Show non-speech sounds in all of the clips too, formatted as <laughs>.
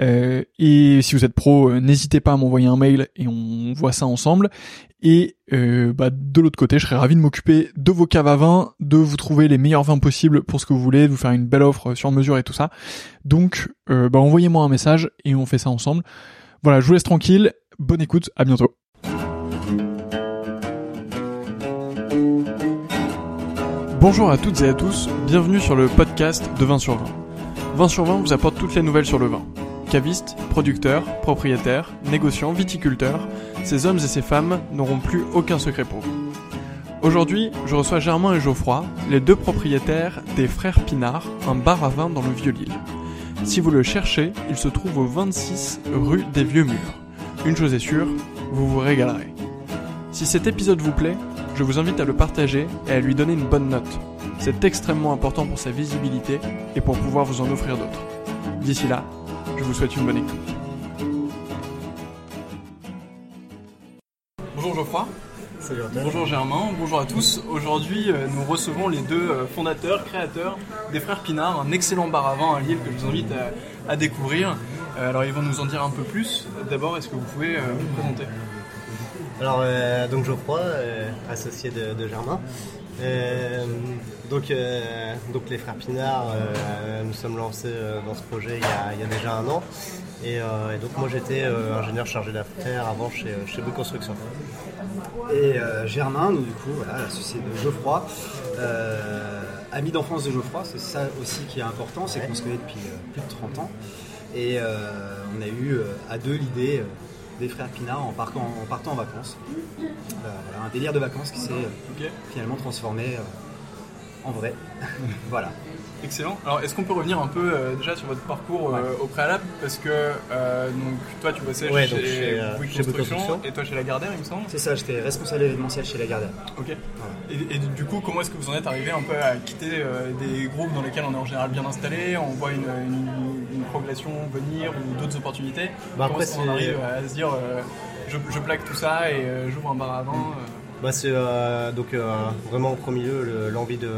Euh, et si vous êtes pro, euh, n'hésitez pas à m'envoyer un mail et on voit ça ensemble. Et euh, bah, de l'autre côté, je serais ravi de m'occuper de vos caves à vin, de vous trouver les meilleurs vins possibles pour ce que vous voulez, de vous faire une belle offre sur mesure et tout ça. Donc, bah, envoyez-moi un message et on fait ça ensemble. Voilà, je vous laisse tranquille. Bonne écoute, à bientôt. Bonjour à toutes et à tous, bienvenue sur le podcast de 20 sur 20. 20 sur 20 vous apporte toutes les nouvelles sur le vin. Cavistes, producteurs, propriétaires, négociants, viticulteurs, ces hommes et ces femmes n'auront plus aucun secret pour vous. Aujourd'hui, je reçois Germain et Geoffroy, les deux propriétaires des Frères Pinard, un bar à vin dans le Vieux-Lille. Si vous le cherchez, il se trouve au 26 rue des Vieux Murs. Une chose est sûre, vous vous régalerez. Si cet épisode vous plaît, je vous invite à le partager et à lui donner une bonne note. C'est extrêmement important pour sa visibilité et pour pouvoir vous en offrir d'autres. D'ici là, je vous souhaite une bonne écoute. Bonjour Geoffroy. Salut Bonjour Germain, bonjour à tous. Aujourd'hui, euh, nous recevons les deux euh, fondateurs, créateurs des Frères Pinard, un excellent bar à vin à Lille que je vous invite à, découvrir. Euh, alors, ils vont nous en dire un peu plus. D'abord, est-ce que vous pouvez vous présenter? Alors, euh, donc Geoffroy, euh, associé de, Germain. Euh, donc, donc les frères Pinard, nous sommes lancés dans ce projet il y a, déjà un an. Et, donc moi j'étais ingénieur chargé d'affaires avant chez, chez Bouygues Construction. Et Germain, nous du coup, voilà, associé de Geoffroy, ami d'enfance de Geoffroy, c'est ça aussi qui est important, c'est qu'on se connaît depuis plus de 30 ans. Et on a eu à deux l'idée des frères Pinard en partant en, partant en vacances. Euh, un délire de vacances qui s'est euh, finalement transformé euh, en vrai. <laughs> voilà. Excellent. Alors, est-ce qu'on peut revenir un peu déjà sur votre parcours au préalable? Parce que donc, toi, tu bossais chez, chez, Construction, et toi chez Lagardère, il me semble? C'est ça, j'étais responsable événementiel chez Lagardère. Ok. Et, du coup, comment est-ce que vous en êtes arrivé un peu à quitter des groupes dans lesquels on est en général bien installé On voit une, relation venir ou d'autres opportunités? Bah, Comment est-ce qu'on arrive à se dire euh, je, je plaque tout ça et euh, j'ouvre un bar à vin euh, Bah, c'est euh, donc euh, vraiment au premier lieu le- l'envie de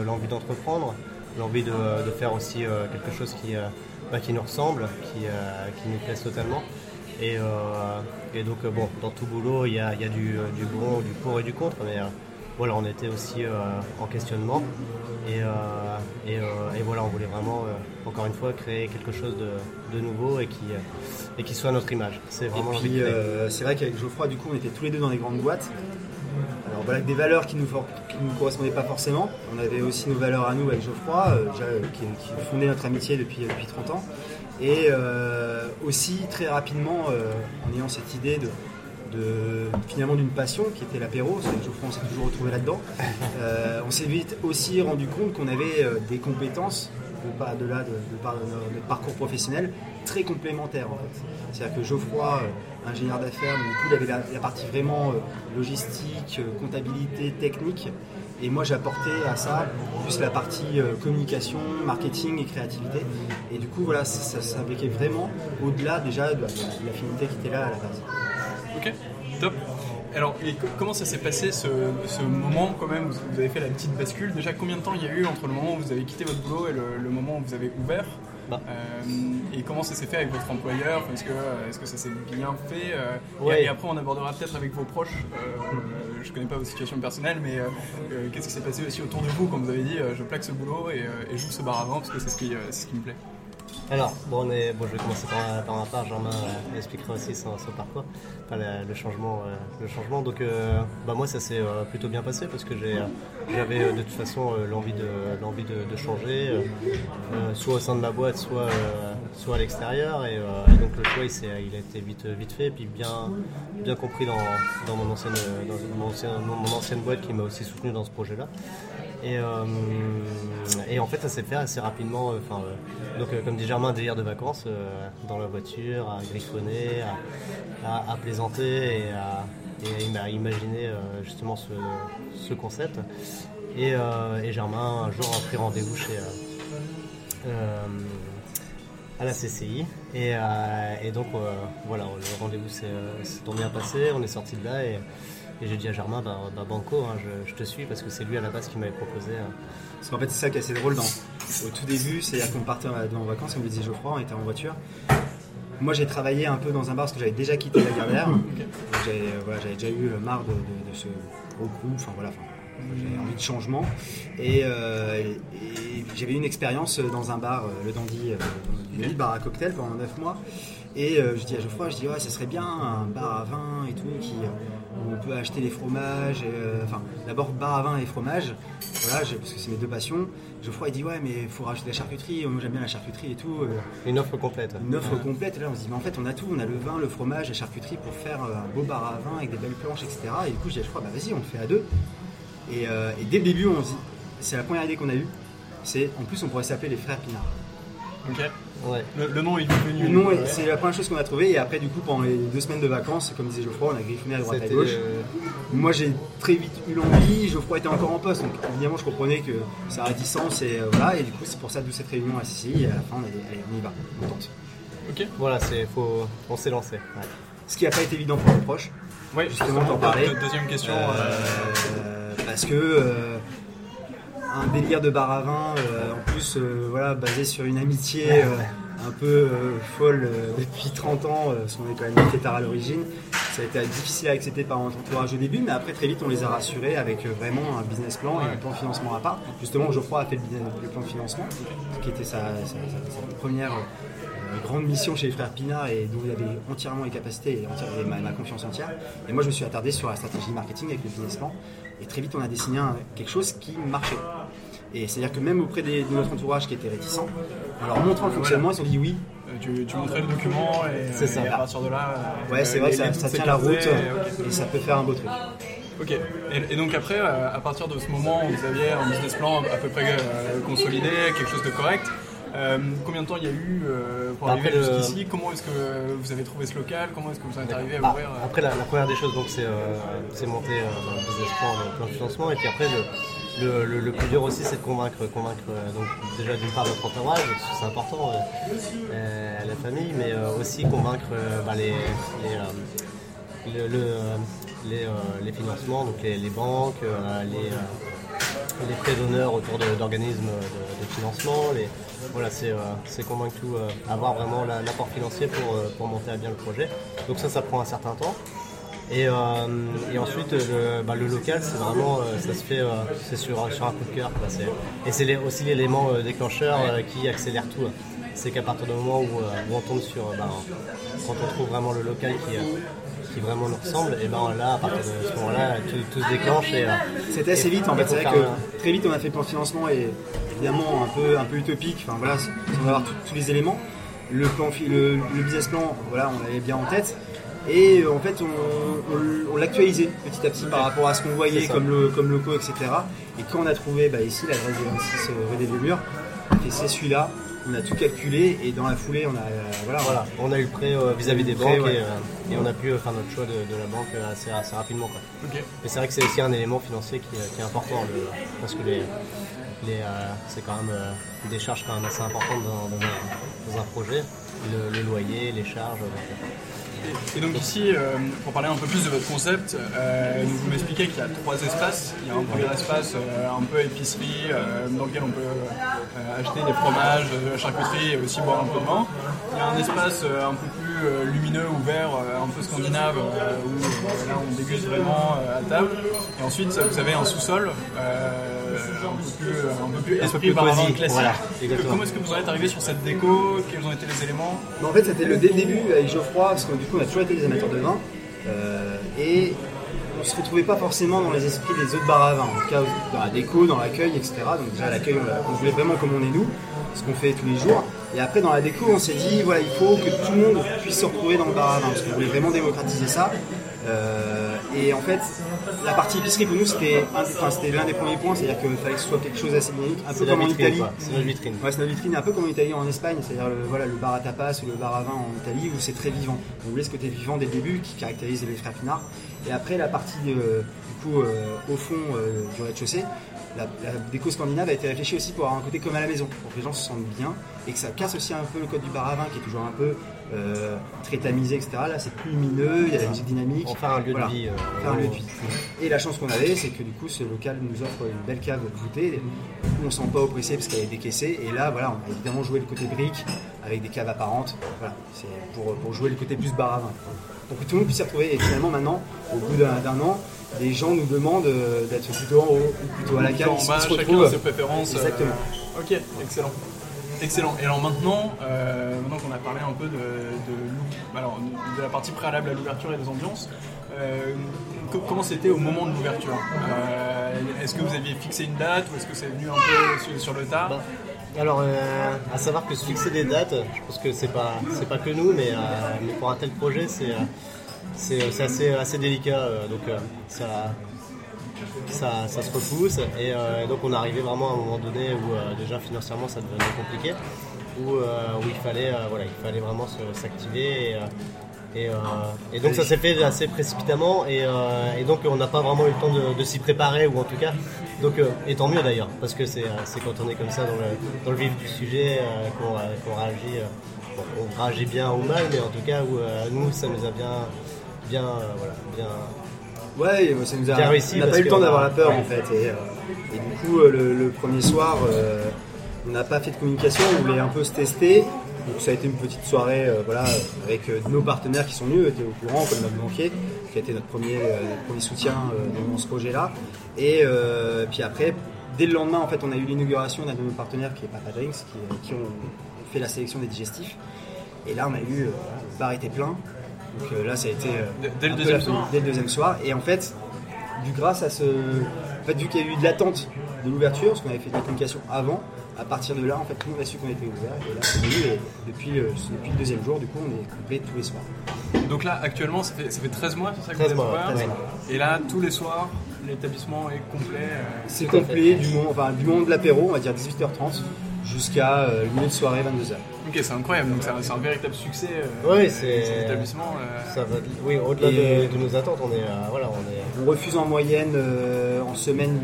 l'envie de, de faire aussi euh, quelque chose qui, euh, bah, qui nous ressemble, qui, euh, qui nous plaise totalement. Et, et donc bon, dans tout boulot, il y a, y a du, du bon, du pour et du contre, mais voilà, on était aussi en questionnement. Et, et, et voilà, on voulait vraiment, encore une fois, créer quelque chose de, de nouveau et qui, et qui soit à notre image. C'est vraiment c'est vrai qu'avec Geoffroy, du coup, on était tous les deux dans des grandes boîtes. Voilà, des valeurs qui nous, for- qui nous correspondaient pas forcément. On avait aussi nos valeurs à nous avec Geoffroy, euh, euh, qui, fondait notre amitié depuis, depuis 30 ans. Et euh, aussi très rapidement, euh, en ayant cette idée de, de- finalement d'une passion qui était l'apéro, Geoffroy on s'est toujours retrouvé là-dedans. Euh, on s'est vite aussi rendu compte qu'on avait euh, des compétences de de là de, de par notre, parcours professionnel très complémentaires en fait. C'est-à-dire que Geoffroy, euh, ingénieur d'affaires, donc, du coup il avait la, partie vraiment euh, logistique, euh, comptabilité, technique. Et moi j'apportais à ça plus la partie euh, communication, marketing et créativité. Et du coup voilà, ça, s'impliquait vraiment au-delà déjà de de l'affinité qui était là à la base. Ok, top. Alors, comment ça s'est passé ce, moment quand même où vous avez fait la petite bascule? Déjà, combien de temps il y a eu entre le moment où vous avez quitté votre boulot et le moment où vous avez ouvert? Bah. Euh, Et comment ça s'est fait avec votre employeur? Est-ce que, euh, est-ce que ça s'est bien fait Euh, et- après, on abordera peut-être avec vos proches. Je connais pas vos situations personnelles, mais qu'est-ce qui s'est passé aussi autour de vous quand vous avez dit je plaque ce boulot et, et j'ouvre ce bar vin parce que c'est ce, ce qui me plaît? Alors, bon, on est, bon, je vais commencer par, ma part. Jean-Marc euh, expliquera aussi son, parcours, le, changement. euh, le changement. Donc, euh, bah, moi, ça s'est euh, plutôt bien passé parce que j'avais de toute façon l'envie, de, changer, soit au sein de ma boîte, soit, à l'extérieur. Et, donc, le choix, il, a été vite, fait, puis bien, compris dans, mon ancienne boîte qui m'a aussi soutenu dans ce projet-là. Et, euh, et en fait, ça s'est fait assez rapidement. euh, euh, donc, comme dit Germain, délire de vacances dans la voiture, à griffonner, à, plaisanter et à, imaginer justement ce, ce concept. Et, Germain, un jour, a pris rendez-vous chez. à la CCI et, donc voilà le rendez-vous s'est bien passé on est sorti de là et, et j'ai dit à Germain bah, bah, banco hein, je, je te suis parce que c'est lui à la base qui m'avait proposé euh, Parce qu'en fait, c'est ça qui est assez drôle dans, au tout début, c'est-à-dire qu'on partait en vacances, comme le disait Geoffroy, on était en voiture. Moi, j'ai travaillé un peu dans un bar parce que j'avais déjà quitté la J'avais euh, voilà, j'avais déjà eu marre de, de- de ce gros groupe, enfin voilà, enfin, j'avais envie de changement. Et, euh, et- et j'avais eu une expérience dans un bar, euh, le Dandy, euh, bar à cocktail pendant 9 mois. Et euh, je dis à Geoffroy, je dis ouais, ça serait bien un bar à vin et tout, qui, euh, où on peut acheter les fromages. et, euh, Enfin, d'abord bar à vin et fromage, voilà, parce que c'est mes deux passions. Geoffroy il dit ouais, mais il faut rajouter la charcuterie. Moi j'aime bien la charcuterie et tout. euh, une offre complète une offre complète. Et là, on se dit, mais en fait, on a tout. On a le vin, le fromage, la charcuterie pour faire un beau bar à vin avec des belles planches, etc. Et du coup, je dis à Geoffroy, bah vas-y, on le fait à deux. Et, euh, et dès le début, on se dit, c'est la première idée qu'on a eue. C'est, en plus, on pourrait s'appeler les frères Pinard. Ok. Ouais. Le, le nom est venu. Le nom, ouais. c'est la première chose qu'on a trouvée. Et après, du coup, pendant les deux semaines de vacances, comme disait Geoffroy, on a griffonné à droite à gauche. euh, Moi, j'ai très vite eu l'envie. Geoffroy était encore en poste, donc évidemment, je comprenais que sa réticence et euh, voilà. Et du coup, c'est pour ça d'où cette réunion à Sicile. Et à la fin, on a allez, on y va, on tente. Ok. voilà c'est faut on s'est lancé ouais. Ce qui n'a pas été évident pour nos proches. Ouais, Justement, t'en parlais. de- Deuxième question. euh, Euh, parce que euh, un délire de bar à vin, euh, en plus euh, voilà, basé sur une amitié euh, un peu folle depuis 30 ans, parce qu'on est quand même fêtards à l'origine, ça a été difficile à accepter par notre entourage au début, mais après très vite on les a rassurés avec vraiment un business plan et un plan de financement à part. Justement Geoffroy a fait le, plan de financement, qui était sa, sa- sa- sa première grande mission chez les frères Pinard et dont il avait entièrement les capacités et, entière- et ma, ma confiance entière. Et moi je me suis attardé sur la stratégie marketing avec le business plan. Et très vite on a dessiné un- quelque chose qui marchait. Et c'est-à-dire que même auprès des- de notre entourage qui était réticent, en leur montrant le fonctionnement, ils ont dit oui. euh, tu, tu montrais le document et, C'est ça. et à partir de là. euh, Ouais, c'est euh, vrai que ça, ça tient la route et ça peut faire un beau truc. Ok. Et, donc après, euh, à partir de ce moment où vous aviez un business plan à peu près euh, consolidé, quelque chose de correct, euh, combien de temps il y a eu euh, pour Après arriver le- jusqu'ici? Comment est-ce que vous avez trouvé ce local? Comment est-ce que vous êtes arrivé à Bah, ouvrir euh, après la, la première des choses donc c'est euh, c'est monter euh, le business plan, plan de financement et puis après le, le, plus dur aussi c'est de convaincre convaincre euh, donc déjà d'une part notre entourage c'est important euh, euh, la famille, mais aussi convaincre bah, les, les, le, le, les, financements, donc les, banques, les les prêts d'honneur autour d'organismes de, financement. Voilà, c'est convaincre tout, avoir vraiment l'apport financier pour, pour, monter à bien le projet. Donc ça, ça prend un certain temps. Et, et ensuite, le, bah, le local, c'est vraiment, ça se fait c'est sur, sur un coup de cœur. et c'est aussi l'élément déclencheur qui accélère tout. C'est qu'à partir du moment où, on tombe sur, bah, quand on trouve vraiment le local qui, qui vraiment nous ressemble, et ben là, à partir de ce moment-là, tout, se déclenche. Et, euh, C'était assez vite en fait, c'est vrai que très vite on a fait le plan de financement et évidemment un peu, un peu utopique, enfin voilà, sans avoir tous les éléments. Le, plan, le, business plan, voilà, on l'avait bien en tête. Et euh, en fait, on, l'actualisait petit à petit par rapport à ce qu'on voyait comme, le, comme locaux, etc. Et quand on a trouvé bah, ici l'adresse de 26 rue des Vieux c'est celui-là, on a tout calculé et dans la foulée, on a, euh, voilà, on a eu le prêt euh, vis-à-vis des banques euh, et, on a pu faire notre choix de, la banque assez, assez rapidement. Quoi. Et c'est vrai que c'est aussi un élément financier qui, est important parce que les, les, c'est quand même des charges quand même assez importantes dans, un, projet, le, loyer, les charges. Et donc ici, euh, pour parler un peu plus de votre concept, euh, vous m'expliquez qu'il y a trois espaces. Il y a un premier espace euh, un peu épicerie, dans lequel on peut acheter des fromages, de la charcuterie et aussi boire un peu de vin. Il y a un espace un peu plus lumineux, ouvert, un peu scandinave, où là on déguste vraiment à table. Et ensuite, vous avez un sous-sol peu plus, un peu plus classique. Comment est-ce que vous en êtes arrivé sur cette déco? Quels ont été les éléments? En fait, c'était le dès le début avec Geoffroy, parce que du coup, on a toujours été des amateurs de vin. Euh, et on se retrouvait pas forcément dans les esprits des autres bars à vin, en tout cas dans la déco, dans l'accueil, etc. Donc déjà l'accueil, on, voulait vraiment comme on est nous, ce qu'on fait tous les jours. Et après dans la déco, on s'est dit voilà, il faut que tout le monde puisse se retrouver dans le bar à vin, parce qu'on voulait vraiment démocratiser ça. Euh, et en fait, la partie épicerie pour nous, c'était l'un des premiers points, c'est-à-dire qu'il fallait que ce soit quelque chose assez dynamique, un peu comme en Italie. C'est notre vitrine. Ouais, c'est notre vitrine, un peu comme en Italie en Espagne, c'est-à-dire le, voilà, le bar à tapas ou le bar à vin en Italie où c'est très vivant. On voulait ce côté vivant dès le début qui caractérise les frères Pinard. Et après, la partie euh, du coup, euh, au fond du rez-de-chaussée, la, déco scandinave a été réfléchie aussi pour avoir un côté comme à la maison, pour que les gens se sentent bien et que ça casse aussi un peu le code du bar à vin qui est toujours un peu euh, très tamisé, etc. Là, c'est plus lumineux, il y a la musique dynamique. Enfin, un lieu de vie. Euh, un lieu de vie. Et la chance qu'on avait, c'est que du coup, ce local nous offre une belle cave voûtée. On ne sent pas oppressé parce qu'elle est décaissée. Et là, voilà, on a évidemment joué le côté brique avec des caves apparentes. Voilà, c'est pour, pour, jouer le côté plus bar à vin. Pour que tout le monde puisse s'y retrouver. Et finalement, maintenant, au bout d'un an, les gens nous demandent euh, d'être plutôt en haut ou plutôt à la cave. Ils se retrouvent. ses préférences. Exactement. Ok, excellent. Excellent. Et alors maintenant, euh, maintenant qu'on a parlé un peu de, de, la partie préalable à l'ouverture et des ambiances, euh, comment c'était au moment de l'ouverture? Euh, Est-ce que vous aviez fixé une date ou est-ce que c'est venu un peu sur, le tard? Bah, alors, à savoir que se fixer des dates, je pense que c'est pas c'est pas que nous, mais, mais pour un tel projet, c'est c'est assez assez délicat. donc ça ça, se repousse euh, et donc on arrivait vraiment à un moment donné où euh, déjà financièrement ça devenait compliqué, où, euh, où il, fallait, voilà, il fallait vraiment s'activer. Et, et, donc ça s'est fait assez précipitamment et, donc on n'a pas vraiment eu le temps de, s'y préparer ou en tout cas donc et tant mieux d'ailleurs parce que c'est quand on est comme ça dans le, dans le vif du sujet qu'on réagit on réagit bien ou mal mais en tout cas où nous ça nous a bien bien voilà bien Ouais, ça nous a, on n'a pas eu le temps d'avoir la peur en fait. Et, euh, du coup, euh, le, premier soir, euh, on n'a pas fait de communication, on voulait un peu se tester. Donc ça a été une petite soirée voilà, avec nos partenaires qui sont venus, étaient au courant, comme notre banquier, qui a été notre premier, premier soutien dans ce projet-là. Et puis après, dès le lendemain, en fait, on a eu l'inauguration d'un de nos partenaires qui est Papa Drinks, qui, qui, ont fait la sélection des digestifs. Et là, on a eu, le bar était plein, donc euh, là, ça a été euh, dès, le deuxième soir. dès le deuxième soir. Et en fait, du grâce à ce, en fait, vu qu'il y a eu de l'attente de l'ouverture, parce qu'on avait fait de la communication avant, à partir de là, en fait, tout le monde a su qu'on était ouvert. Et là, c'est et depuis, euh, depuis le deuxième jour, du coup, on est complet tous les soirs. Donc là, actuellement, ça fait, ça fait 13 mois, c'est ça que 13 mois, Et là, tous les soirs, l'établissement est complet C'est complet du moment, enfin, du moment de l'apéro, on va dire 18h30, jusqu'à euh, milieu de soirée, 22h. Ok, c'est incroyable, donc c'est un, véritable succès. Euh, oui, c'est établissement. Euh. oui, au-delà de, nos attentes, on est, voilà, on est. On refuse en moyenne en semaine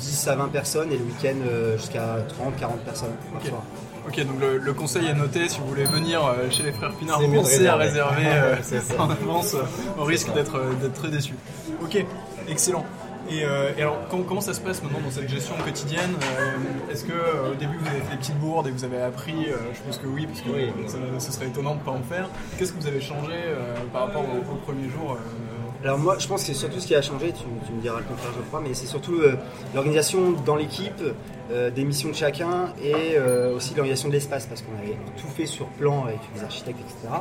10 à 20 personnes et le week-end jusqu'à 30, 40 personnes par soir. Ok, donc le, le conseil est noté, si vous voulez venir euh, chez les frères Pinard, pensez à réserver. euh, <laughs> ça. <laughs> en avance, euh, on risque d'être euh, d'être très déçu. Ok, excellent. Et, euh, et alors, comment, comment ça se passe maintenant dans cette gestion quotidienne Euh, Est-ce que euh, au début vous avez fait des petites bourdes et vous avez appris Je pense que oui, parce que Oui. ça- ce serait étonnant de ne pas en faire. Qu'est-ce que vous avez changé par rapport au, au premier jour Alors moi, je pense que c'est surtout ce qui a changé, tu, tu me diras le contraire, je crois, mais c'est surtout l'organisation dans l'équipe, euh, des missions de chacun et euh, aussi l'organisation de l'espace, parce qu'on avait tout fait sur plan avec les architectes, etc.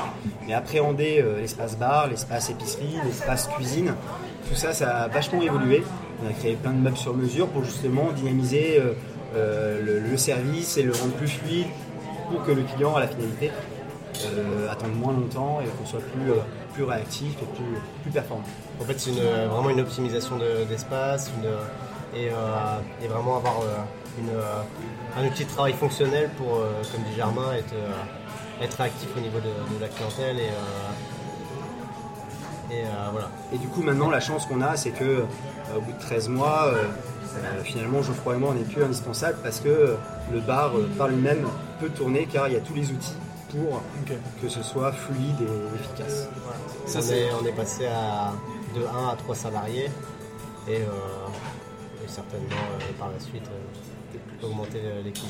Mais appréhender euh, l'espace bar, l'espace épicerie, l'espace cuisine, tout ça, ça a vachement évolué. On a créé plein de meubles sur mesure pour justement dynamiser euh, euh, le, service et le rendre plus fluide pour que le client, à la finalité, euh, attende moins longtemps et qu'on soit plus, plus réactif et plus, plus performant. En fait, c'est vraiment une optimisation de- d'espace et, vraiment avoir un outil de travail fonctionnel pour, comme dit Germain, être, être réactif au niveau de, de la clientèle. Et, et euh, voilà. Et du coup, maintenant, la chance qu'on a, c'est que euh, au bout de 13 mois, euh, euh, finalement, Geoffroy et moi, on n'est plus indispensable parce que le bar, euh, par lui-même, peut tourner car il y a tous les outils pour que ce soit fluide et efficace. Ça, on, c'est- est, on est passé à, de 1 à 3 salariés et, euh, et certainement euh, par la suite euh, augmenter l'équipe.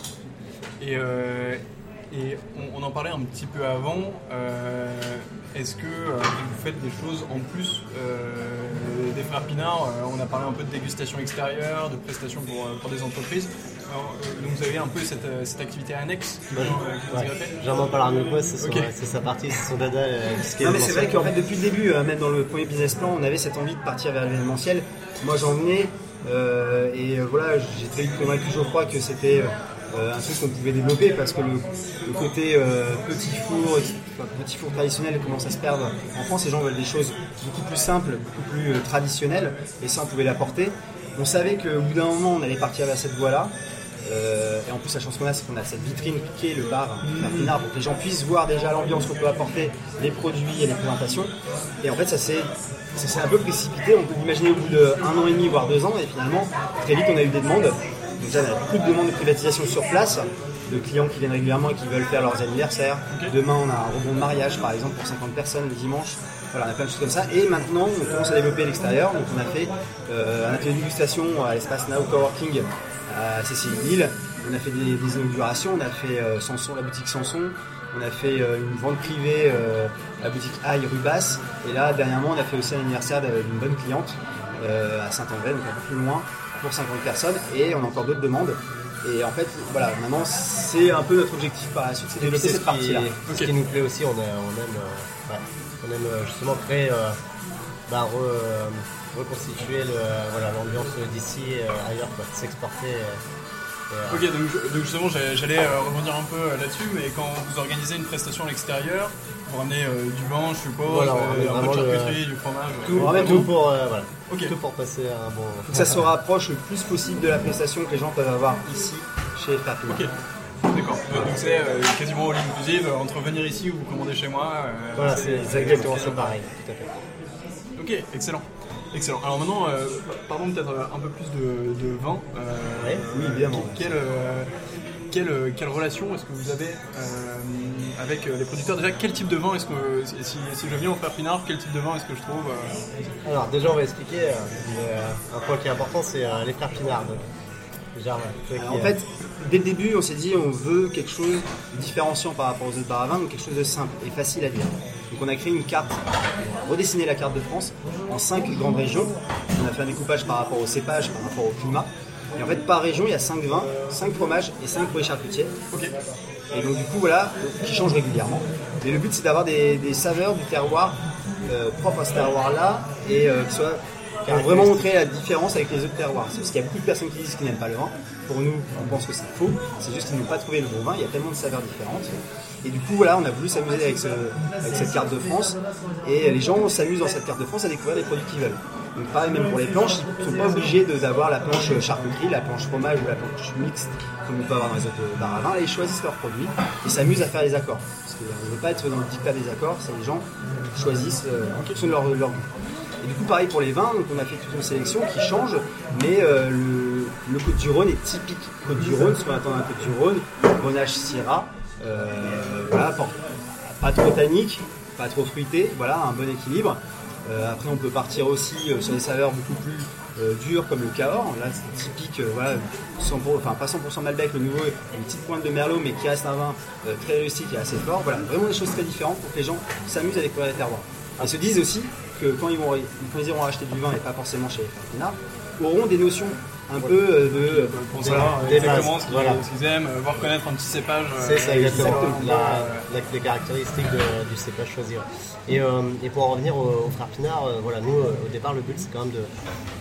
Et, euh, et on, on en parlait un petit peu avant. euh, Est-ce que euh, vous faites des choses en plus euh, des frères Pinard Euh, On a parlé un peu de dégustation extérieure, de prestations pour, pour des entreprises. Alors, donc vous avez un peu cette, cette activité annexe qui vous Ouais. parle moi, c'est son- Ok. c'est sa partie, c'est son dada. euh, Non mais c'est vrai qu'en fait depuis le début, euh, même dans le premier business plan, on avait cette envie de partir vers l'événementiel. Moi j'en venais euh, et voilà, j'ai très vite convaincu Geoffroy que c'était euh, un truc qu'on pouvait développer parce que le, côté euh, petit four, petit four traditionnel commence à se perdre. En France, les gens veulent des choses beaucoup plus simples, beaucoup plus euh, traditionnelles et ça on pouvait l'apporter. On savait qu'au bout d'un moment on allait partir vers cette voie-là. Et en plus, la chance qu'on a, c'est qu'on a cette vitrine qui est le bar Pinard pour que les gens puissent voir déjà l'ambiance qu'on peut apporter, les produits et les présentations. Et en fait, ça s'est ça s'est un peu précipité. On peut l'imaginer au bout d'un an et demi, voire deux ans. Et finalement, très vite, on a eu des demandes. Déjà, on a beaucoup de demandes de privatisation sur place, de clients qui viennent régulièrement et qui veulent faire leurs anniversaires. Demain, on a un rebond de mariage, par exemple, pour 50 personnes le dimanche. Voilà, on a plein de choses comme ça. Et maintenant, on commence à développer l'extérieur. Donc, on a fait euh, un atelier dégustation à l'espace Now Coworking à Cécile-Île. On a fait des, des inaugurations, on a fait euh, Sanson, la boutique Sanson, on a fait euh, une vente privée euh, à la boutique Aïe rue Basse. Et là, dernièrement, on a fait aussi un anniversaire d'une bonne cliente euh, à Saint-André, donc un peu plus loin, pour 50 personnes. Et on a encore d'autres demandes. Et en fait, voilà, maintenant, c'est un peu notre objectif par la suite, c'est de développer cette ce qui, partie-là. ce qui nous plaît aussi, on, a- on aime, euh, ouais, on aime euh, justement créer, euh, bah, re- euh, reconstituer le, euh, voilà, l'ambiance d'ici euh, ailleurs, s'exporter. Ok, donc, donc justement, j'allais euh, rebondir un peu euh, là-dessus, mais quand vous organisez une prestation à l'extérieur, vous ramenez euh, du vin, je suppose, Voilà, on euh, un peu de le- charcuterie, du fromage. on ramène tout pour, euh, voilà, tout pour passer un bon. Faut que ça se rapproche le plus possible de la prestation que les gens peuvent avoir ici, chez Frères Pinard. Ok, d'accord. Donc c'est euh, quasiment all inclusive, entre venir ici ou vous commander chez moi. euh, Voilà, c'est c'est exactement ça pareil, tout à fait. Ok, excellent. Excellent. Alors maintenant, euh, parlons peut-être euh, un peu plus de, de vin. Euh, Ouais. Oui, évidemment. Quelle, euh, quelle, euh, quelle relation est-ce que vous avez euh, avec euh, les producteurs? Déjà, quel type de vin est-ce que, si, je viens au Frère Pinard, quel type de vin est-ce que je trouve euh, Alors déjà on va expliquer euh, un point qui est important, c'est euh, les frères Pinard. donc. Alors, en fait, dès le début, on s'est dit on veut quelque chose de différenciant par rapport aux autres bars à vin, donc quelque chose de simple et facile à lire. Donc on a créé une carte, redessiné la carte de France en cinq grandes régions. On a fait un découpage par rapport au cépage, par rapport au climat. Et en fait, par région, il y a cinq vins, cinq fromages et cinq produits charcutiers. Et donc du coup voilà, qui change régulièrement. Et le but c'est d'avoir des, des saveurs du terroir euh, propres à ce terroir-là et euh, qui soient vont vraiment montrer la différence avec les autres terroirs. Parce qu'il y a beaucoup de personnes qui disent qu'ils n'aiment pas le vin. Pour nous, on pense que c'est faux. C'est juste qu'ils n'ont pas trouvé le bon vin. Il y a tellement de saveurs différentes. Et du coup, voilà, on a voulu s'amuser avec, ce- avec cette carte de France. Et les gens s'amusent dans cette carte de France à découvrir les produits qu'ils veulent. Donc pareil, même pour les planches, ils ne sont pas obligés d'avoir la planche charcuterie, la planche fromage ou la planche mixte comme on peut avoir dans les autres bars à vin. Là, ils choisissent leurs produits et s'amusent à faire les accords. Parce qu'on ne veut pas être dans le dictat des accords, c'est les gens qui choisissent euh, en fonction de leur, leur goût. Et du coup, pareil pour les vins, donc on a fait toute une sélection qui change, mais euh, le, Côte du Rhône est typique Côte du Rhône, ce qu'on attend d'un Côte du Rhône, Grenache Syrah, euh, voilà, pas, trop tannique, pas trop fruité, voilà, un bon équilibre. Euh, après, on peut partir aussi sur des saveurs beaucoup plus euh, dures comme le Cahors. Là, c'est typique, voilà, 100%, enfin pas 100% Malbec, le nouveau, une petite pointe de Merlot, mais qui reste un vin très rustique et assez fort. Voilà, vraiment des choses très différentes pour que les gens s'amusent à découvrir les terroirs. Ils se disent aussi que quand ils, vont, quand ils iront acheter du vin et pas forcément chez les Farfinards, auront des notions un peu euh, de savoir exactement ce qu'ils aiment, euh, voir connaître un petit cépage. euh, C'est ça, exactement. exactement. La- la- les caractéristiques de- du cépage choisi. Et, euh, et pour en revenir au, au Frère Pinard, euh, voilà, nous, au départ, le but, c'est quand même de.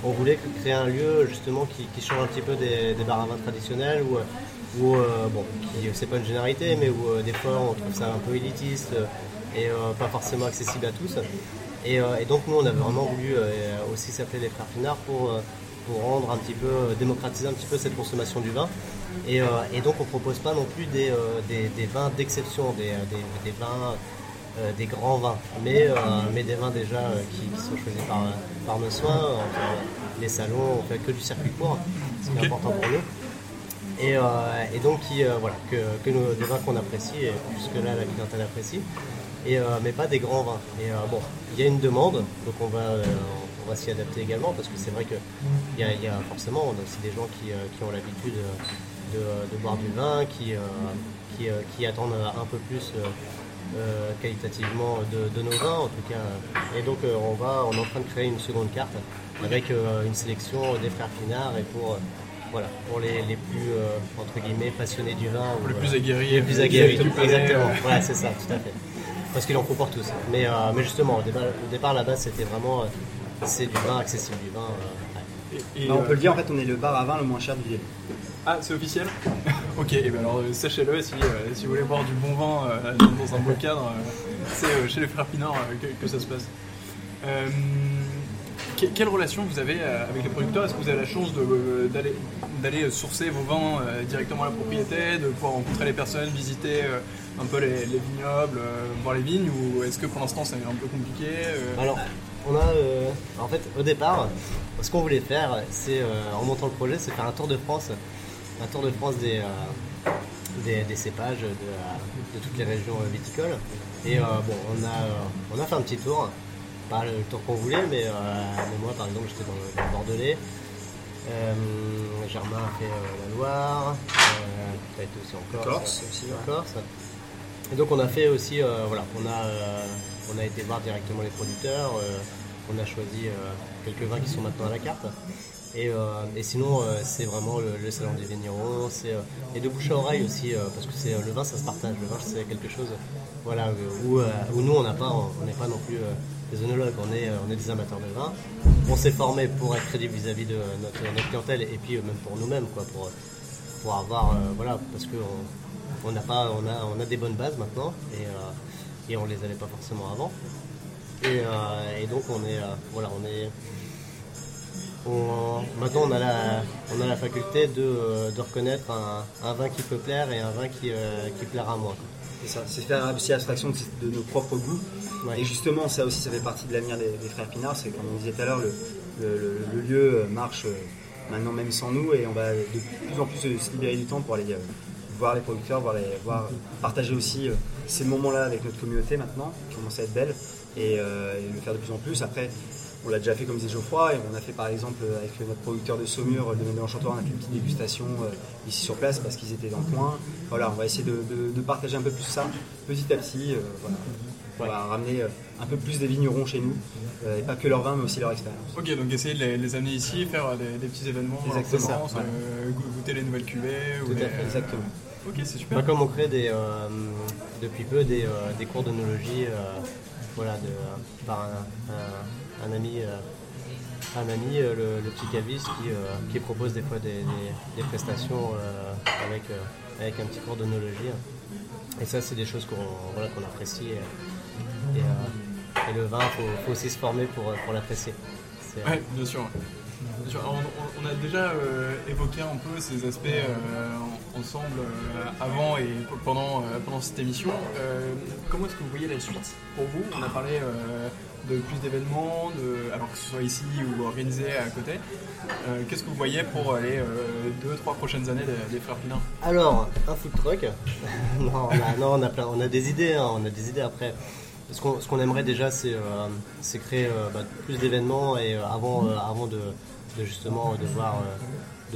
On voulait créer un lieu, justement, qui, qui change un petit peu des, des bars à vin traditionnels, où, où, bon, qui, c'est pas une généralité, mais où des fois, on trouve ça un peu élitiste et pas forcément accessible à tous. Et, euh, et donc, nous, on avait vraiment voulu euh, aussi s'appeler les Frères Pinard pour. euh, pour rendre un petit peu, démocratiser un petit peu cette consommation du vin. Et, et donc on propose pas non plus des, des, des vins d'exception, des, des, vins, des grands vins, mais, mais des vins déjà qui, qui sont choisis par, par nos soins. Les salons, on fait que du circuit court, ce qui est important pour nous. Et, euh, et donc qui, euh, voilà, que, que nous, des vins qu'on apprécie, et puisque là la clientèle apprécie, et, euh, mais pas des grands vins. Et euh, bon, il y a une demande, donc on va, euh, on va s'y adapter également, parce que c'est vrai qu'il y a, il y a forcément on a aussi des gens qui, euh, qui ont l'habitude de, de- boire du vin, qui, euh, qui, euh, qui attendent un peu plus euh, qualitativement de, de nos vins en tout cas. Et donc euh, on, va, on est en train de créer une seconde carte avec euh, une sélection des frères Pinard et pour, voilà, pour les, les plus euh, entre guillemets passionnés du vin. Pour ou, les plus aguerris. les plus aguerris, exactement. Voilà, c'est ça, tout à fait. Parce qu'il en pour tous. Mais, euh, mais justement, au départ, au départ là-bas, c'était vraiment euh, c'est du vin accessible, du vin. euh, ouais. et- et, Bah, on euh, peut le dire, en fait, on est le bar à vin le moins cher du Vienne. Ah, c'est officiel <laughs> Ok, et ben alors sachez-le, si, euh, si vous voulez boire du bon vin euh, dans, dans un beau cadre, euh, c'est euh, chez les frères Pinard euh, que, que ça se passe. Euh, que- quelle relation vous avez euh, avec les producteurs Est-ce que vous avez la chance euh, d'aller, d'aller sourcer vos vins euh, directement à la propriété, de pouvoir rencontrer les personnes, visiter euh, un peu les, les vignobles, euh, voir les vignes, ou est-ce que pour l'instant c'est un peu compliqué euh, Alors, on a, euh, en fait, au départ, ce qu'on voulait faire, c'est, euh, en montant le projet, c'est faire un tour de France, un tour de France des, euh, cépages de, euh, de toutes les régions euh, viticoles. Et euh, bon, on a, euh, on a fait un petit tour, pas le tour qu'on voulait, mais, euh, mais moi, par exemple, j'étais dans, le- dans le Bordelais. Euh, Germain a fait euh, la Loire, as été aussi en Corse, Corse aussi, en Corse. Et donc on a fait aussi, voilà, on a, on a été voir directement les producteurs, on a choisi quelques vins qui sont maintenant à la carte. Et, euh, et sinon, euh, c'est vraiment le, le salon des vignerons, c'est euh, et de bouche à oreille aussi, parce que c'est le vin, ça se partage. Le vin, c'est quelque chose, voilà, où, où nous, on n'a pas, on n'est pas non plus euh, des œnologues, on est, euh, on est des amateurs de vin. On s'est formé pour être crédible vis-à-vis de notre, clientèle et puis euh, même pour nous-mêmes, pour, avoir, euh, voilà, parce que on, pas, on a, on a des bonnes bases maintenant et, euh, et on les avait pas forcément avant. Et, donc on est, voilà, on est, maintenant on a la, a faculté de, reconnaître un, vin qui peut plaire et un vin qui, qui plaira moins. quoi. C'est ça, c'est faire aussi abstraction de, de nos propres goûts. Ouais. Et justement, ça aussi, ça fait partie de l'avenir des, des frères Pinard. C'est comme on disait tout à l'heure, le, le- lieu euh, marche euh, maintenant même sans nous et on va de plus en plus se libérer du temps pour aller euh, voir les producteurs, voir, les, voir partager aussi ces moments-là avec notre communauté maintenant, qui commence à être belle, et, euh, et le faire de plus en plus. Après, on l'a déjà fait comme disait Geoffroy, et on a fait par exemple avec notre producteur de Saumur, le domaine de l'Enchantoir, on a fait une petite dégustation euh, ici sur place parce qu'ils étaient dans le coin. Voilà, on va essayer de, de- de partager un peu plus ça petit à petit. euh, voilà. On va ramener euh, un peu plus des vignerons chez nous, et pas que leur vin, mais aussi leur expérience. Ok, donc essayer de les, les amener ici, faire des, des petits événements, en Exactement, euh, goûter les nouvelles cuvées. ou Tout à les- fait, exactement. Ok, c'est super. Bah, comme on crée des, euh, depuis peu des, euh, des cours d'onologie euh, voilà, de, par un, un- ami, euh, un ami euh, le, le petit caviste, qui, euh, qui propose des fois des, des- prestations euh, avec, euh, avec un petit cours d'onologie. Et ça, c'est des choses qu'on voilà, apprécie. Et, et, euh, le vin, il faut, faut aussi se former pour, pour l'apprécier. Euh, Ouais, bien sûr. On, on a déjà euh, évoqué un peu ces aspects euh, ensemble avant et pendant, pendant cette émission. comment est-ce que vous voyez la suite pour vous? On a parlé de plus d'événements, alors que ce soit ici ou organisé à côté. Qu'est-ce que vous voyez pour les deux, trois prochaines années des, Frères Pinard? Alors, un food truck. <laughs> non, on a, on a des idées, hein, on a des idées après. Ce qu'on aimerait déjà, c'est euh, créer euh, bah, plus d'événements et euh, avant, avant de, justement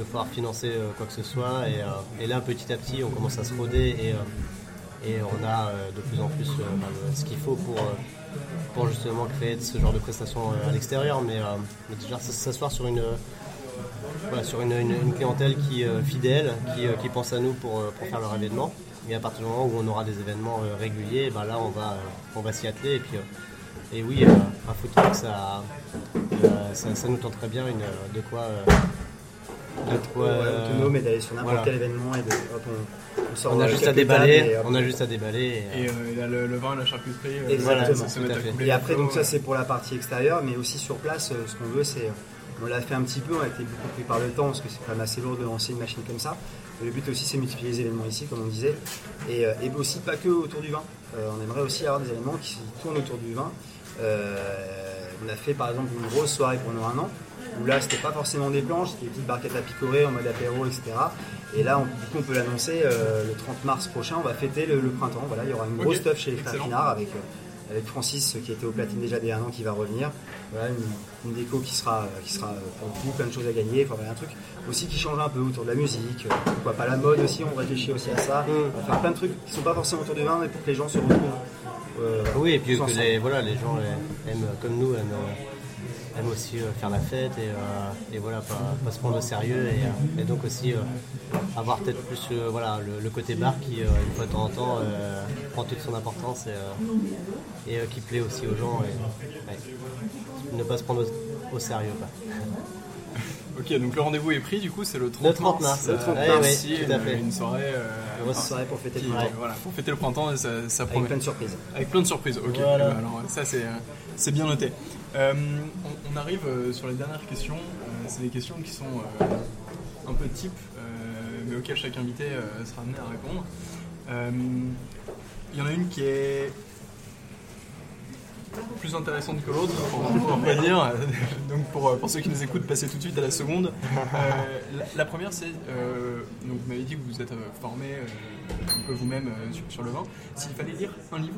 devoir, devoir financer quoi que ce soit. Et, là, petit à petit, on commence à se roder et, et on a de plus en plus bah, ce qu'il faut pour, pour justement créer ce genre de prestations à l'extérieur. Mais, déjà, s'asseoir sur une sur une, clientèle qui fidèle, qui, pense à nous pour, faire leur événement. Et à partir du moment où on aura des événements euh, réguliers, ben là on va, euh, on va s'y atteler. Et, puis, euh, et oui, un food truck, ça, ça, nous tente très bien une, de quoi. De quoi autonome et d'aller sur n'importe quel événement et de, on, sort on, a juste à déballer, on a juste à déballer. Et, et le, le, vin, la charcuterie. Exactement. et après, donc ça c'est pour la partie extérieure, mais aussi sur place, ce qu'on veut c'est on l'a fait un petit peu, on a été beaucoup pris par le temps parce que c'est quand même assez lourd de lancer une machine comme ça. le but aussi c'est de multiplier les événements ici, comme on disait, et, euh, aussi pas que autour du vin. Euh, on aimerait aussi avoir des événements qui tournent autour du vin. Euh, on a fait par exemple une grosse soirée pendant un an, où là c'était pas forcément des planches, c'était des petites barquettes à picorer en mode apéro, etc. Et là, on, du coup, on peut l'annoncer le 30 mars prochain, on va fêter le, printemps. Voilà, il y aura une grosse stuff chez les frères Pinard avec avec Francis qui était au platine déjà des un an qui va revenir. Voilà, une, déco qui sera, qui sera pour le coup plein de choses à gagner. Enfin, un truc aussi qui change un peu autour de la musique. Pourquoi pas la mode aussi, on réfléchit aussi à ça. Mm. On va faire plein de trucs qui sont pas forcément autour du vin, mais pour que les gens se retrouvent. Euh, oui, et puis que les, voilà, les gens aiment, comme nous, aiment, aime aussi euh, faire la fête et, euh, voilà, pas, se prendre au sérieux et, donc aussi avoir peut-être plus voilà, le, côté bar qui, une fois de temps en temps, prend toute son importance et, qui plaît aussi aux gens. Et, ne pas se prendre au, sérieux. <laughs> Ok, donc le rendez-vous est pris, du coup, c'est le 30, mars. Le 30 mars, une, soirée. une soirée pour fêter le printemps. Voilà, pour fêter le printemps, ça, ça promet. Avec plein de surprises. Avec plein de surprises, ok. Alors, ça, c'est bien noté. Euh, on, arrive euh, sur les dernières questions. Euh, c'est des questions qui sont un peu type, mais auxquelles chaque invité sera amené à répondre. Il y en a une qui est plus intéressante que l'autre, pour, pas dire. <laughs> Donc pour, pour, ceux qui nous écoutent, passez tout de suite à la seconde. la, première, c'est, donc vous m'avez dit que vous êtes formé un peu vous-même sur, sur, le vin. S'il fallait lire un livre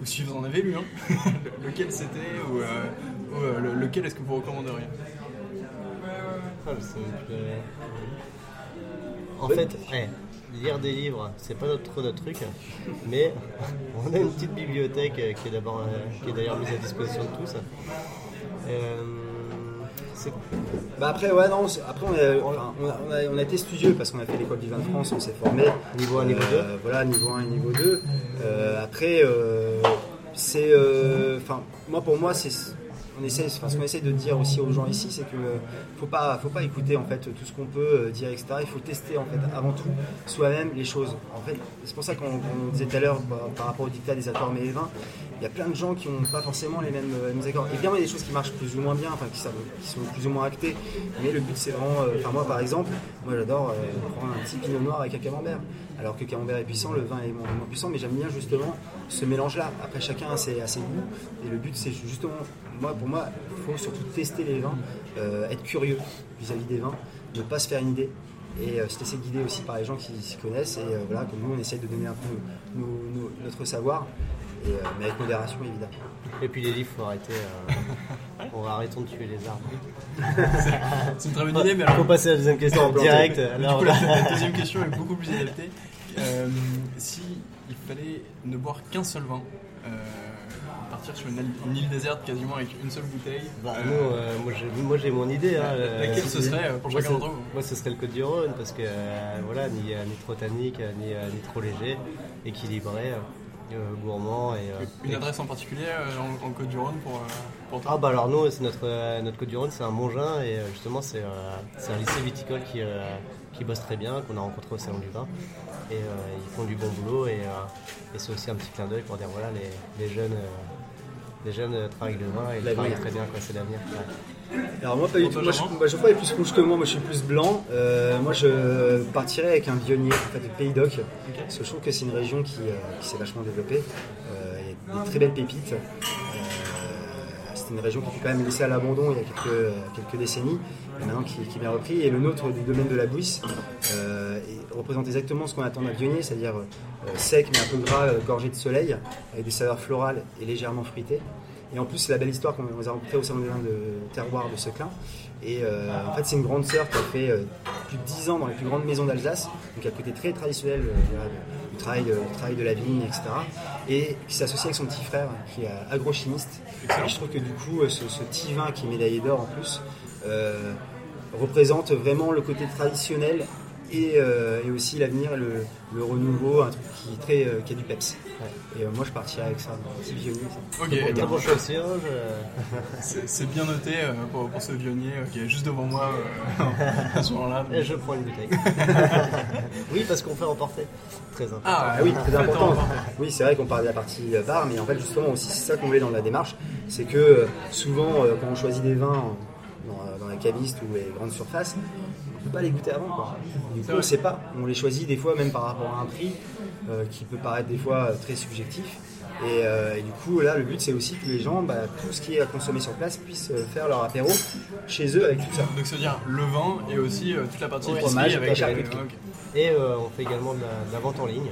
ou si vous en avez lu, hein, <laughs> lequel c'était ou, euh, euh, lequel est-ce que vous recommanderiez ah, En fait, lire des livres, c'est pas trop notre truc, mais <laughs> on a une petite bibliothèque qui est d'abord, qui est d'ailleurs mise à disposition de tous. Bah après, ouais, non, après on a, on, a, été studieux parce qu'on a fait l'école du vin de France, on s'est formé. Niveau 1, niveau 2 euh, Voilà, niveau 1 et niveau 2. Euh, après, euh, c'est. Enfin, moi pour moi, c'est on essaie, ce qu'on essaie de dire aussi aux gens ici, c'est que faut pas, faut pas écouter en fait tout ce qu'on peut dire, etc. Il faut tester en fait avant tout soi-même les choses. En fait, c'est pour ça qu'on disait tout à l'heure par, rapport au dictat des accords mais les il y a plein de gens qui n'ont pas forcément les mêmes, accords. Évidemment, il y a des choses qui marchent plus ou moins bien, enfin qui, sont plus ou moins actées. Mais le but, c'est vraiment, euh, enfin moi par exemple, moi j'adore euh, prendre un petit pinot noir avec un camembert. Alors que camembert est puissant, le vin est moins, puissant, mais j'aime bien justement ce mélange-là. Après, chacun a ses, goûts, et le but, c'est justement, moi, pour moi, il faut surtout tester les vins, euh, être curieux vis-à-vis des vins, ne pas se faire une idée et se laisser guider aussi par les gens qui s'y connaissent. Et voilà, comme nous, on essaye de donner un peu notre savoir euh, mais avec modération évidemment. Et puis les livres, faut arrêter. Euh, on va arrêter de tuer les arbres. <laughs> C'est une très bonne idée, mais alors. Faut passer à la deuxième question direct. Alors, du coup, la, <laughs> deuxième question est beaucoup plus adaptée. Euh, si il fallait ne boire qu'un seul vin, partir sur une, île déserte quasiment avec une seule bouteille. Bah, moi j'ai mon idée. Hein, laquelle ce serait pour chacun d'entre vous Moi ce serait le Côte du Rhône parce que voilà, ni, ni trop tannique, ni, ni trop léger, équilibré. Euh, gourmand. Et, euh, Une adresse en particulier euh, en, Côte du Rhône pour, pour toi Ah bah alors nous, c'est notre, notre Côte du Rhône, c'est un Mongin et justement c'est un lycée viticole qui, qui bosse très bien, qu'on a rencontré au Salon du Vin. Et ils font du bon boulot et, et c'est aussi un petit clin d'œil pour dire voilà les, les jeunes les jeunes euh, travaillent le vin et travaillent très bien, quoi, c'est l'avenir. Ouais. Alors moi pas du tout. Moi, je, bah, est plus rouge que moi, moi je suis plus blanc. Euh, moi je partirais avec un vionnier en fait, de Pays d'Oc. Parce que je trouve que c'est une région qui, euh, qui s'est vachement développée. Euh, Il y a des très belles pépites. Euh, C'était une région qui fut quand même laissée à l'abandon il y a quelques, quelques décennies, et maintenant qui, qui est repris. Et le nôtre du domaine de la Bouisse euh, représente exactement ce qu'on attend d'un vionnier, c'est-à-dire euh, sec mais un peu gras, euh, gorgé de soleil, avec des saveurs florales et légèrement fruitées. Et en plus, c'est la belle histoire qu'on on les a rencontrés au Salon des vins de terroir de Seclin. Et euh, en fait, c'est une grande sœur qui a fait euh, plus de 10 ans dans les plus grandes maisons d'Alsace, donc il y a côté très traditionnel euh, travail du travail de la vigne, etc. Et qui s'associe avec son petit frère, qui est agrochimiste. Et je trouve que du coup, euh, ce, ce petit vin qui est médaillé d'or en plus, euh, représente vraiment le côté traditionnel et, euh, et aussi l'avenir, et le, le renouveau, un truc qui, est très, euh, qui a du peps. Et euh, moi, je partirais avec ça, un petit vionnier. Ok, Très donc, bon choix aussi, hein, je- <laughs> c'est bien noté euh, pour, pour ce vionnier euh, qui est juste devant moi euh, <laughs> à ce moment-là. Et je prends une bouteille. <laughs> oui, parce qu'on fait emporter. Très important. Ah, Ah oui, très important. Oui, c'est vrai qu'on parle de la partie bar, mais en fait, justement, aussi, c'est ça qu'on voulait dans la démarche. C'est que souvent, euh, quand on choisit des vins euh, dans, euh, dans les cavistes ou les grandes surfaces, on ne peut pas les goûter avant. Quoi. Du coup, on ne sait pas. On les choisit des fois même par rapport à un prix euh, qui peut paraître des fois euh, très subjectif. Et, euh, et du coup, là, le but, c'est aussi que les gens, bah, tout ce qui est à consommer sur place, puissent faire leur apéro chez eux avec tout ça. Donc, ça veut dire le vin et aussi euh, toute la partie Fromage, avec la charcuterie. Et euh, on fait également de la, de la vente en ligne.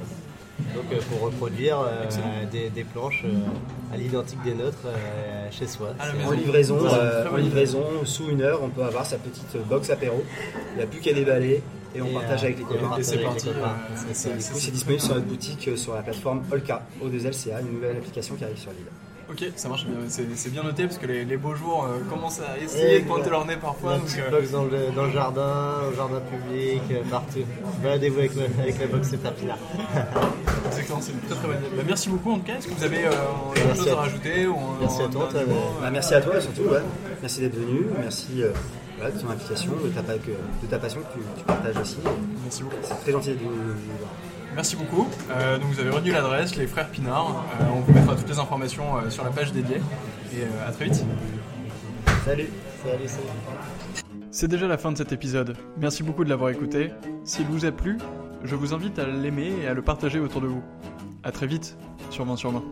Donc euh, pour reproduire euh, des, des planches euh, à l'identique des nôtres chez soi. En livraison, en sous une heure, on peut avoir sa petite box apéro. Il n'y a plus qu'à déballer et on Et, partage avec les copains. Et partage c'est parti. C'est disponible sur notre boutique sur la plateforme Olka, O2LCA, une nouvelle application qui arrive sur l'île. Ok, ça marche bien. C'est c'est bien noté parce que les, les beaux jours euh, commencent à essayer de pointer leur nez parfois. La donc, euh, box dans le, dans le jardin, au jardin public, euh, partout. Baladez-vous avec, avec la box Tapila. <laughs> Exactement, c'est une très très bonne idée. Bah, merci beaucoup en tout cas. Est-ce que vous avez euh, quelque Merci chose à à toi. rajouter ou Merci à un toi, Bah, merci à toi surtout, ouais. merci d'être venu, merci euh, voilà, de ton implication, de ta, de ta passion que tu, tu partages aussi. Merci beaucoup. C'est très gentil de nous nous voir. Merci beaucoup. Euh, donc vous avez retenu l'adresse, les frères Pinard. Euh, on vous mettra toutes les informations euh, sur la page dédiée. Et euh, à très vite. Salut. Salut, salut. C'est déjà la fin de cet épisode. Merci beaucoup de l'avoir écouté. S'il vous a plu, je vous invite à l'aimer et à le partager autour de vous. À très vite, sûrement sûrement.